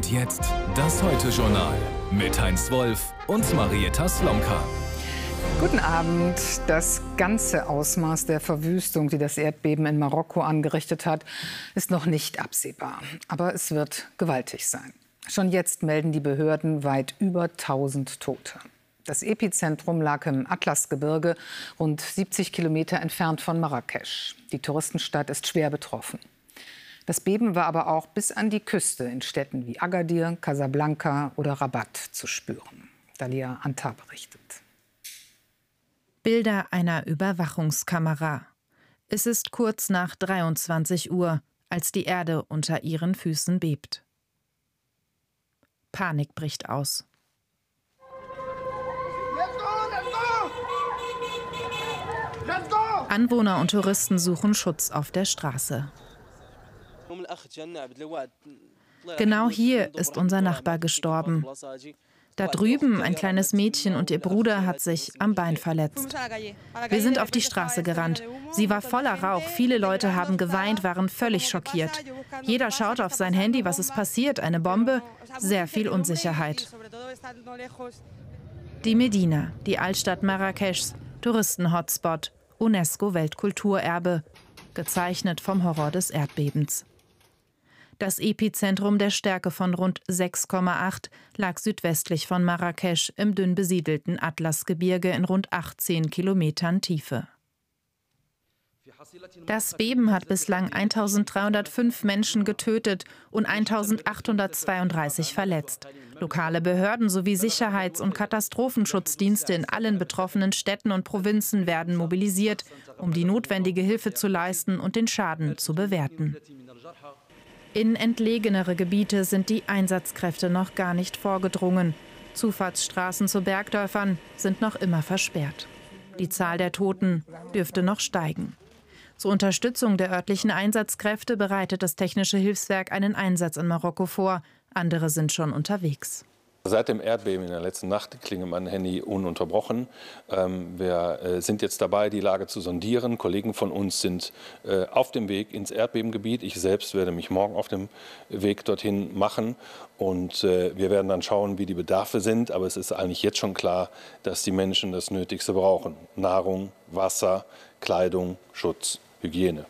Und jetzt das Heute-Journal mit Heinz Wolf und Marietta Slomka. Guten Abend. Das ganze Ausmaß der Verwüstung, die das Erdbeben in Marokko angerichtet hat, ist noch nicht absehbar. Aber es wird gewaltig sein. Schon jetzt melden die Behörden weit über 1000 Tote. Das Epizentrum lag im Atlasgebirge, rund 70 Kilometer entfernt von Marrakesch. Die Touristenstadt ist schwer betroffen. Das Beben war aber auch bis an die Küste in Städten wie Agadir, Casablanca oder Rabat zu spüren. Dalia Antar berichtet. Bilder einer Überwachungskamera. Es ist kurz nach 23 Uhr, als die Erde unter ihren Füßen bebt. Panik bricht aus. Anwohner und Touristen suchen Schutz auf der Straße. Genau hier ist unser Nachbar gestorben. Da drüben ein kleines Mädchen und ihr Bruder hat sich am Bein verletzt. Wir sind auf die Straße gerannt. Sie war voller Rauch. Viele Leute haben geweint, waren völlig schockiert. Jeder schaut auf sein Handy, was ist passiert? Eine Bombe? Sehr viel Unsicherheit. Die Medina, die Altstadt Marrakeschs, Touristen-Hotspot, UNESCO-Weltkulturerbe, gezeichnet vom Horror des Erdbebens. Das Epizentrum der Stärke von rund 6,8 lag südwestlich von Marrakesch im dünn besiedelten Atlasgebirge in rund 18 Kilometern Tiefe. Das Beben hat bislang 1305 Menschen getötet und 1832 verletzt. Lokale Behörden sowie Sicherheits- und Katastrophenschutzdienste in allen betroffenen Städten und Provinzen werden mobilisiert, um die notwendige Hilfe zu leisten und den Schaden zu bewerten. In entlegenere Gebiete sind die Einsatzkräfte noch gar nicht vorgedrungen. Zufahrtsstraßen zu Bergdörfern sind noch immer versperrt. Die Zahl der Toten dürfte noch steigen. Zur Unterstützung der örtlichen Einsatzkräfte bereitet das Technische Hilfswerk einen Einsatz in Marokko vor. Andere sind schon unterwegs. Seit dem Erdbeben in der letzten Nacht klingelt mein Handy ununterbrochen. Ähm, wir äh, sind jetzt dabei, die Lage zu sondieren. Kollegen von uns sind äh, auf dem Weg ins Erdbebengebiet. Ich selbst werde mich morgen auf dem Weg dorthin machen. Und äh, wir werden dann schauen, wie die Bedarfe sind. Aber es ist eigentlich jetzt schon klar, dass die Menschen das Nötigste brauchen. Nahrung, Wasser, Kleidung, Schutz, Hygiene.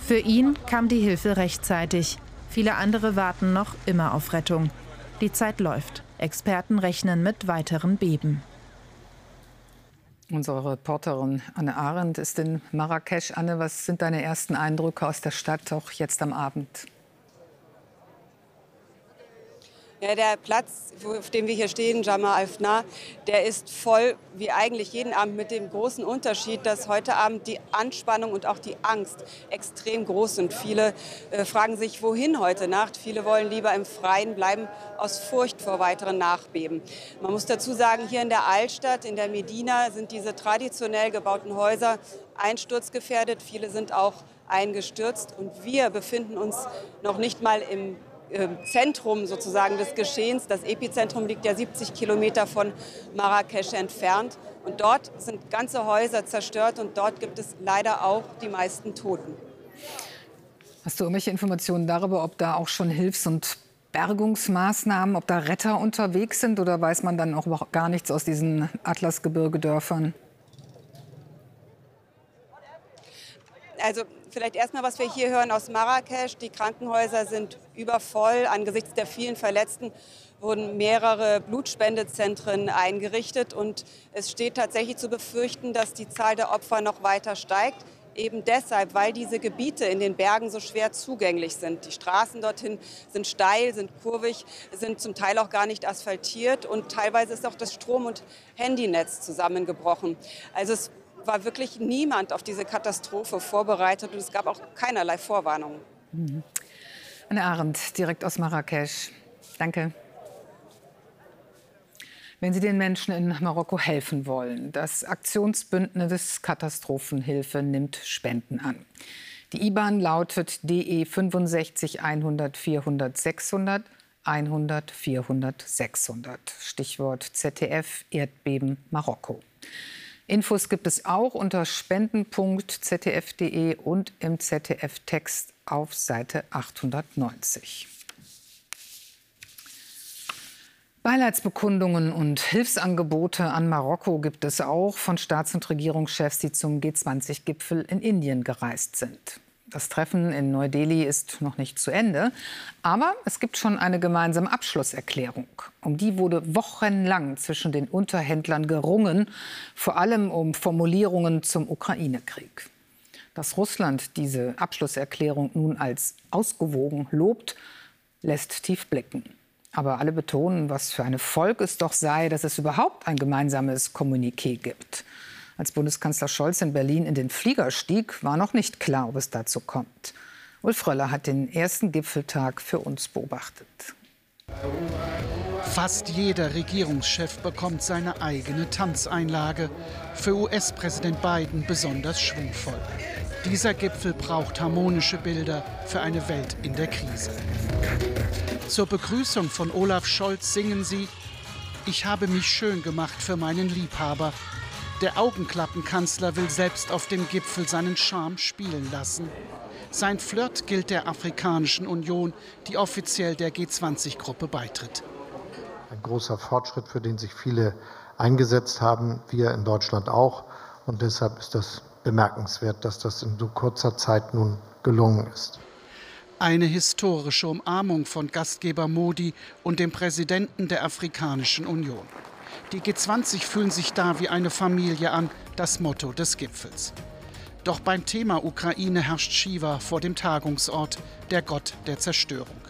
Für ihn kam die Hilfe rechtzeitig. Viele andere warten noch immer auf Rettung. Die Zeit läuft. Experten rechnen mit weiteren Beben. Unsere Reporterin Anne Arendt ist in Marrakesch. Anne, was sind deine ersten Eindrücke aus der Stadt, auch jetzt am Abend? Ja, der Platz, auf dem wir hier stehen, Jama Alfna, der ist voll wie eigentlich jeden Abend mit dem großen Unterschied, dass heute Abend die Anspannung und auch die Angst extrem groß sind. Viele äh, fragen sich, wohin heute Nacht. Viele wollen lieber im Freien bleiben aus Furcht vor weiteren Nachbeben. Man muss dazu sagen, hier in der Altstadt, in der Medina, sind diese traditionell gebauten Häuser einsturzgefährdet. Viele sind auch eingestürzt und wir befinden uns noch nicht mal im Zentrum sozusagen des Geschehens. Das Epizentrum liegt ja 70 Kilometer von Marrakesch entfernt. Und dort sind ganze Häuser zerstört und dort gibt es leider auch die meisten Toten. Hast du irgendwelche Informationen darüber, ob da auch schon Hilfs- und Bergungsmaßnahmen, ob da Retter unterwegs sind oder weiß man dann auch gar nichts aus diesen Atlasgebirgedörfern? Also vielleicht erstmal, was wir hier hören aus Marrakesch. Die Krankenhäuser sind übervoll. Angesichts der vielen Verletzten wurden mehrere Blutspendezentren eingerichtet. Und es steht tatsächlich zu befürchten, dass die Zahl der Opfer noch weiter steigt. Eben deshalb, weil diese Gebiete in den Bergen so schwer zugänglich sind. Die Straßen dorthin sind steil, sind kurvig, sind zum Teil auch gar nicht asphaltiert und teilweise ist auch das Strom- und Handynetz zusammengebrochen. Also es war wirklich niemand auf diese Katastrophe vorbereitet und es gab auch keinerlei Vorwarnungen. Mhm. Anne Arendt, direkt aus Marrakesch. Danke. Wenn Sie den Menschen in Marokko helfen wollen, das Aktionsbündnis Katastrophenhilfe nimmt Spenden an. Die IBAN lautet DE 65 100 400 600 100 400 600. Stichwort ZDF Erdbeben Marokko. Infos gibt es auch unter spenden.zf.de und im ZDF-Text auf Seite 890. Beileidsbekundungen und Hilfsangebote an Marokko gibt es auch von Staats- und Regierungschefs, die zum G20-Gipfel in Indien gereist sind. Das Treffen in Neu-Delhi ist noch nicht zu Ende, aber es gibt schon eine gemeinsame Abschlusserklärung. Um die wurde wochenlang zwischen den Unterhändlern gerungen, vor allem um Formulierungen zum Ukraine-Krieg. Dass Russland diese Abschlusserklärung nun als ausgewogen lobt, lässt tief blicken. Aber alle betonen, was für ein Erfolg es doch sei, dass es überhaupt ein gemeinsames Kommuniqué gibt. Als Bundeskanzler Scholz in Berlin in den Flieger stieg, war noch nicht klar, ob es dazu kommt. Ulf Röller hat den ersten Gipfeltag für uns beobachtet. Fast jeder Regierungschef bekommt seine eigene Tanzeinlage. Für US-Präsident Biden besonders schwungvoll. Dieser Gipfel braucht harmonische Bilder für eine Welt in der Krise. Zur Begrüßung von Olaf Scholz singen sie Ich habe mich schön gemacht für meinen Liebhaber. Der Augenklappenkanzler will selbst auf dem Gipfel seinen Charme spielen lassen. Sein Flirt gilt der Afrikanischen Union, die offiziell der G20-Gruppe beitritt. Ein großer Fortschritt, für den sich viele eingesetzt haben, wir in Deutschland auch. Und deshalb ist das bemerkenswert, dass das in so kurzer Zeit nun gelungen ist. Eine historische Umarmung von Gastgeber Modi und dem Präsidenten der Afrikanischen Union. Die G20 fühlen sich da wie eine Familie an, das Motto des Gipfels. Doch beim Thema Ukraine herrscht Shiva vor dem Tagungsort, der Gott der Zerstörung.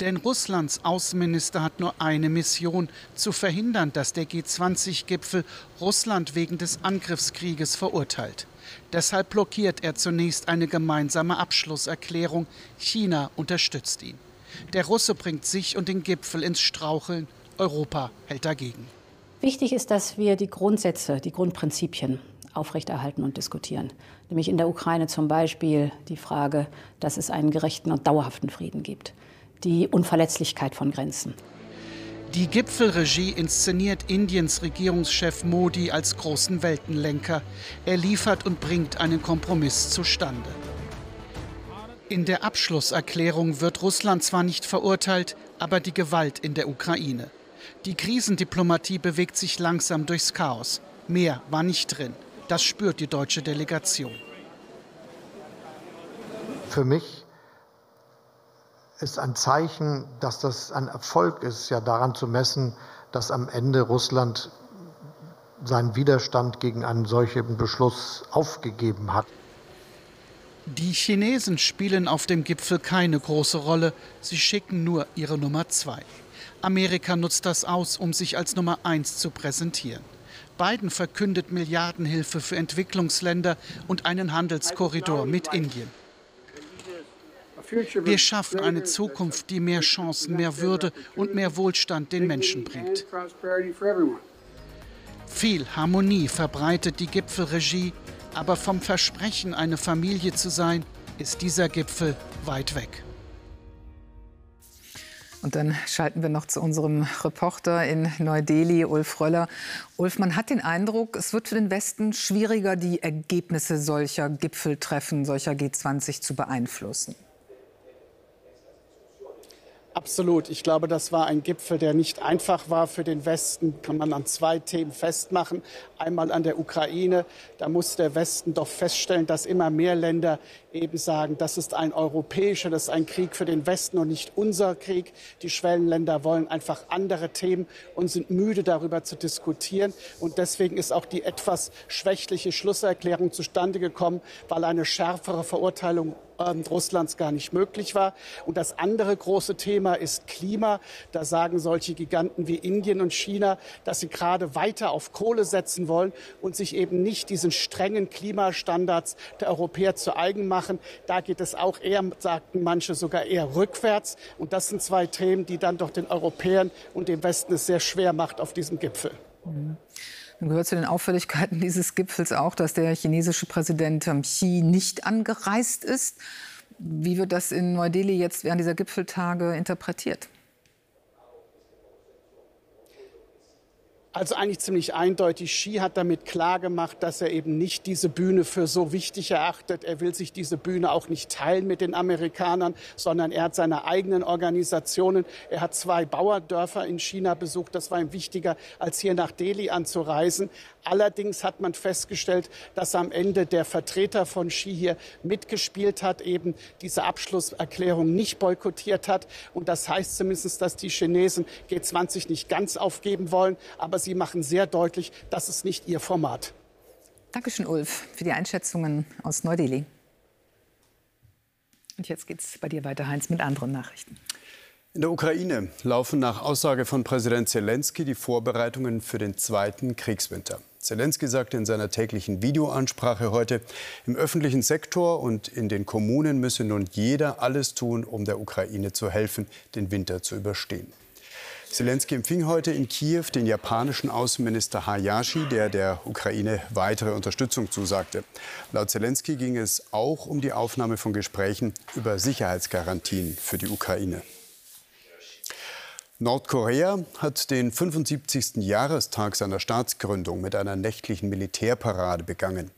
Denn Russlands Außenminister hat nur eine Mission, zu verhindern, dass der G20-Gipfel Russland wegen des Angriffskrieges verurteilt. Deshalb blockiert er zunächst eine gemeinsame Abschlusserklärung. China unterstützt ihn. Der Russe bringt sich und den Gipfel ins Straucheln Europa hält dagegen. Wichtig ist, dass wir die Grundsätze, die Grundprinzipien aufrechterhalten und diskutieren. Nämlich in der Ukraine zum Beispiel die Frage, dass es einen gerechten und dauerhaften Frieden gibt. Die Unverletzlichkeit von Grenzen. Die Gipfelregie inszeniert Indiens Regierungschef Modi als großen Weltenlenker. Er liefert und bringt einen Kompromiss zustande. In der Abschlusserklärung wird Russland zwar nicht verurteilt, aber die Gewalt in der Ukraine. Die Krisendiplomatie bewegt sich langsam durchs Chaos. Mehr war nicht drin. Das spürt die deutsche Delegation. Für mich ist ein Zeichen, dass das ein Erfolg ist, ja daran zu messen, dass am Ende Russland seinen Widerstand gegen einen solchen Beschluss aufgegeben hat. Die Chinesen spielen auf dem Gipfel keine große Rolle. Sie schicken nur ihre Nummer zwei. Amerika nutzt das aus, um sich als Nummer eins zu präsentieren. Biden verkündet Milliardenhilfe für Entwicklungsländer und einen Handelskorridor mit Indien. Wir schaffen eine Zukunft, die mehr Chancen, mehr Würde und mehr Wohlstand den Menschen bringt. Viel Harmonie verbreitet die Gipfelregie, aber vom Versprechen, eine Familie zu sein, ist dieser Gipfel weit weg. Und dann schalten wir noch zu unserem Reporter in Neu-Delhi, Ulf Röller. Ulf, man hat den Eindruck, es wird für den Westen schwieriger, die Ergebnisse solcher Gipfeltreffen, solcher G20 zu beeinflussen. Absolut. Ich glaube, das war ein Gipfel, der nicht einfach war für den Westen. Kann man an zwei Themen festmachen. Einmal an der Ukraine. Da muss der Westen doch feststellen, dass immer mehr Länder eben sagen, das ist ein europäischer, das ist ein Krieg für den Westen und nicht unser Krieg. Die Schwellenländer wollen einfach andere Themen und sind müde darüber zu diskutieren. Und deswegen ist auch die etwas schwächliche Schlusserklärung zustande gekommen, weil eine schärfere Verurteilung ähm, Russlands gar nicht möglich war. Und das andere große Thema ist Klima. Da sagen solche Giganten wie Indien und China, dass sie gerade weiter auf Kohle setzen wollen und sich eben nicht diesen strengen Klimastandards der Europäer zu eigen machen. Da geht es auch eher, sagten manche, sogar eher rückwärts. Und das sind zwei Themen, die dann doch den Europäern und dem Westen es sehr schwer macht auf diesem Gipfel. Mhm. Dann gehört zu den Auffälligkeiten dieses Gipfels auch, dass der chinesische Präsident Xi nicht angereist ist. Wie wird das in Neu-Delhi jetzt während dieser Gipfeltage interpretiert? Also eigentlich ziemlich eindeutig. Xi hat damit klargemacht, dass er eben nicht diese Bühne für so wichtig erachtet. Er will sich diese Bühne auch nicht teilen mit den Amerikanern, sondern er hat seine eigenen Organisationen. Er hat zwei Bauerdörfer in China besucht. Das war ihm wichtiger, als hier nach Delhi anzureisen. Allerdings hat man festgestellt, dass am Ende der Vertreter von Xi hier mitgespielt hat, eben diese Abschlusserklärung nicht boykottiert hat. Und das heißt zumindest, dass die Chinesen G20 nicht ganz aufgeben wollen. Aber sie machen sehr deutlich, das ist nicht ihr Format. Dankeschön, Ulf, für die Einschätzungen aus Neu-Delhi. Und jetzt geht es bei dir weiter, Heinz, mit anderen Nachrichten. In der Ukraine laufen nach Aussage von Präsident Zelensky die Vorbereitungen für den zweiten Kriegswinter. Zelensky sagte in seiner täglichen Videoansprache heute, im öffentlichen Sektor und in den Kommunen müsse nun jeder alles tun, um der Ukraine zu helfen, den Winter zu überstehen. Zelensky empfing heute in Kiew den japanischen Außenminister Hayashi, der der Ukraine weitere Unterstützung zusagte. Laut Zelensky ging es auch um die Aufnahme von Gesprächen über Sicherheitsgarantien für die Ukraine. Nordkorea hat den 75. Jahrestag seiner Staatsgründung mit einer nächtlichen Militärparade begangen.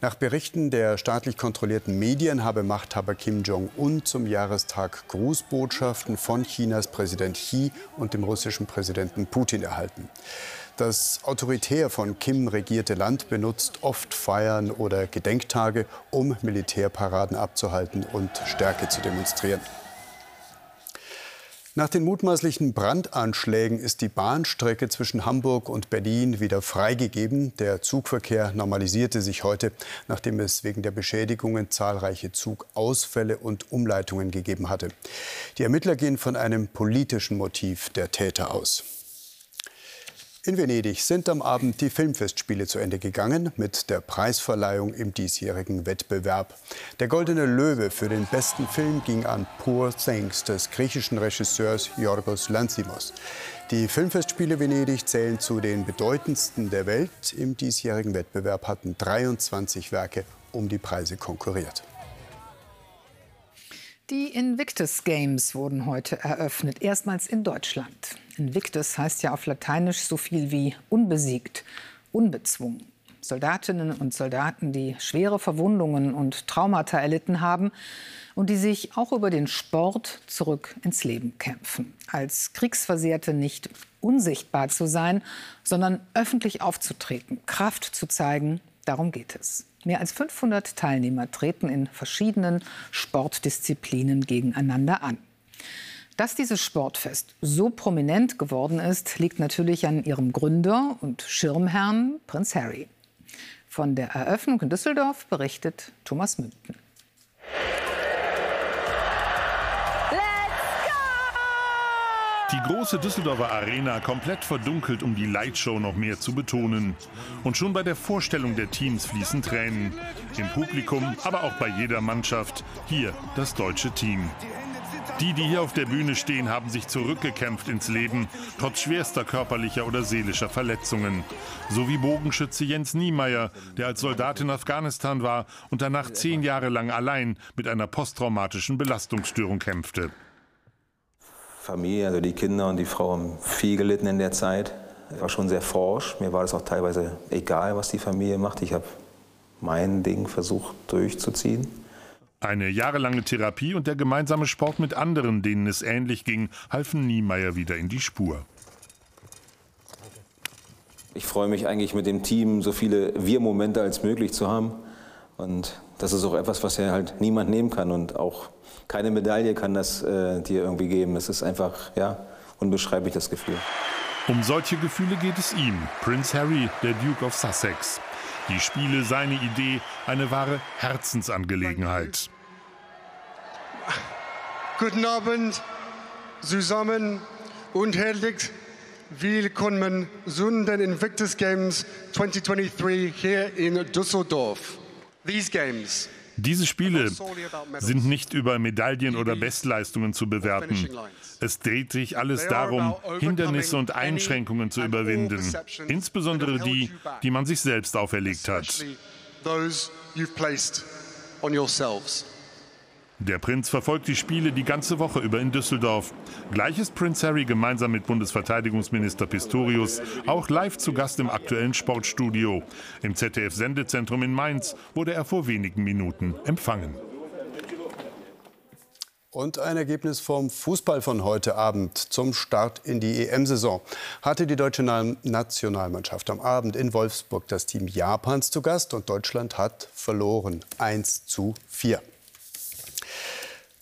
Nach Berichten der staatlich kontrollierten Medien habe Machthaber Kim Jong-un zum Jahrestag Grußbotschaften von Chinas Präsident Xi und dem russischen Präsidenten Putin erhalten. Das autoritär von Kim regierte Land benutzt oft Feiern oder Gedenktage, um Militärparaden abzuhalten und Stärke zu demonstrieren. Nach den mutmaßlichen Brandanschlägen ist die Bahnstrecke zwischen Hamburg und Berlin wieder freigegeben. Der Zugverkehr normalisierte sich heute, nachdem es wegen der Beschädigungen zahlreiche Zugausfälle und Umleitungen gegeben hatte. Die Ermittler gehen von einem politischen Motiv der Täter aus. In Venedig sind am Abend die Filmfestspiele zu Ende gegangen mit der Preisverleihung im diesjährigen Wettbewerb. Der Goldene Löwe für den besten Film ging an Poor Things des griechischen Regisseurs Yorgos Lanthimos. Die Filmfestspiele Venedig zählen zu den bedeutendsten der Welt. Im diesjährigen Wettbewerb hatten 23 Werke um die Preise konkurriert. Die Invictus Games wurden heute eröffnet, erstmals in Deutschland. Invictus heißt ja auf Lateinisch so viel wie unbesiegt, unbezwungen. Soldatinnen und Soldaten, die schwere Verwundungen und Traumata erlitten haben und die sich auch über den Sport zurück ins Leben kämpfen. Als Kriegsversehrte nicht unsichtbar zu sein, sondern öffentlich aufzutreten, Kraft zu zeigen, darum geht es. Mehr als 500 Teilnehmer treten in verschiedenen Sportdisziplinen gegeneinander an. Dass dieses Sportfest so prominent geworden ist, liegt natürlich an ihrem Gründer und Schirmherrn Prinz Harry. Von der Eröffnung in Düsseldorf berichtet Thomas Münden. Die große Düsseldorfer Arena komplett verdunkelt, um die Lightshow noch mehr zu betonen. Und schon bei der Vorstellung der Teams fließen Tränen. Im Publikum, aber auch bei jeder Mannschaft. Hier das deutsche Team. Die, die hier auf der Bühne stehen, haben sich zurückgekämpft ins Leben, trotz schwerster körperlicher oder seelischer Verletzungen. So wie Bogenschütze Jens Niemeyer, der als Soldat in Afghanistan war und danach zehn Jahre lang allein mit einer posttraumatischen Belastungsstörung kämpfte. Familie, also die Kinder und die Frau haben viel gelitten in der Zeit. Ich war schon sehr forsch. Mir war das auch teilweise egal, was die Familie macht. Ich habe mein Ding versucht durchzuziehen. Eine jahrelange Therapie und der gemeinsame Sport mit anderen, denen es ähnlich ging, halfen Niemeyer wieder in die Spur. Ich freue mich eigentlich mit dem Team, so viele Wir-Momente als möglich zu haben. Und das ist auch etwas, was ja halt niemand nehmen kann. Und auch keine Medaille kann das äh, dir irgendwie geben. Es ist einfach, ja, unbeschreiblich das Gefühl. Um solche Gefühle geht es ihm, Prince Harry, der Duke of Sussex. Die Spiele seine Idee, eine wahre Herzensangelegenheit. Guten Abend zusammen und herzlich willkommen zu den Invictus Games 2023 hier in Düsseldorf. These games diese Spiele sind nicht über Medaillen oder Bestleistungen zu bewerten. Es dreht sich alles darum, Hindernisse und Einschränkungen zu überwinden, insbesondere die, die man sich selbst auferlegt hat. Der Prinz verfolgt die Spiele die ganze Woche über in Düsseldorf. Gleich ist Prinz Harry gemeinsam mit Bundesverteidigungsminister Pistorius auch live zu Gast im aktuellen Sportstudio. Im ZDF-Sendezentrum in Mainz wurde er vor wenigen Minuten empfangen. Und ein Ergebnis vom Fußball von heute Abend zum Start in die EM-Saison. Hatte die deutsche Nationalmannschaft am Abend in Wolfsburg das Team Japans zu Gast und Deutschland hat verloren. 1 zu 4.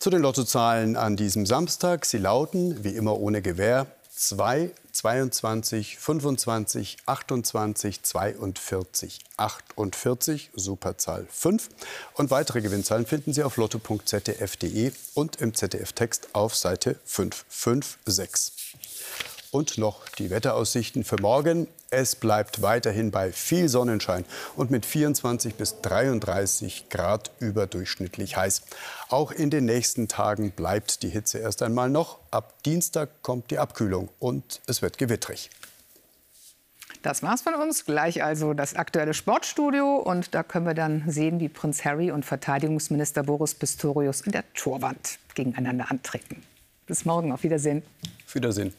Zu den Lottozahlen an diesem Samstag. Sie lauten, wie immer ohne Gewähr, 2, 22, 25, 28, 42, 48, Superzahl 5. Und weitere Gewinnzahlen finden Sie auf lotto.zdf.de und im ZDF-Text auf Seite 556. Und noch die Wetteraussichten für morgen. Es bleibt weiterhin bei viel Sonnenschein und mit 24 bis 33 Grad überdurchschnittlich heiß. Auch in den nächsten Tagen bleibt die Hitze erst einmal noch. Ab Dienstag kommt die Abkühlung und es wird gewittrig. Das war's von uns. Gleich also das aktuelle Sportstudio. Und da können wir dann sehen, wie Prinz Harry und Verteidigungsminister Boris Pistorius in der Torwand gegeneinander antreten. Bis morgen. Auf Wiedersehen. Auf Wiedersehen.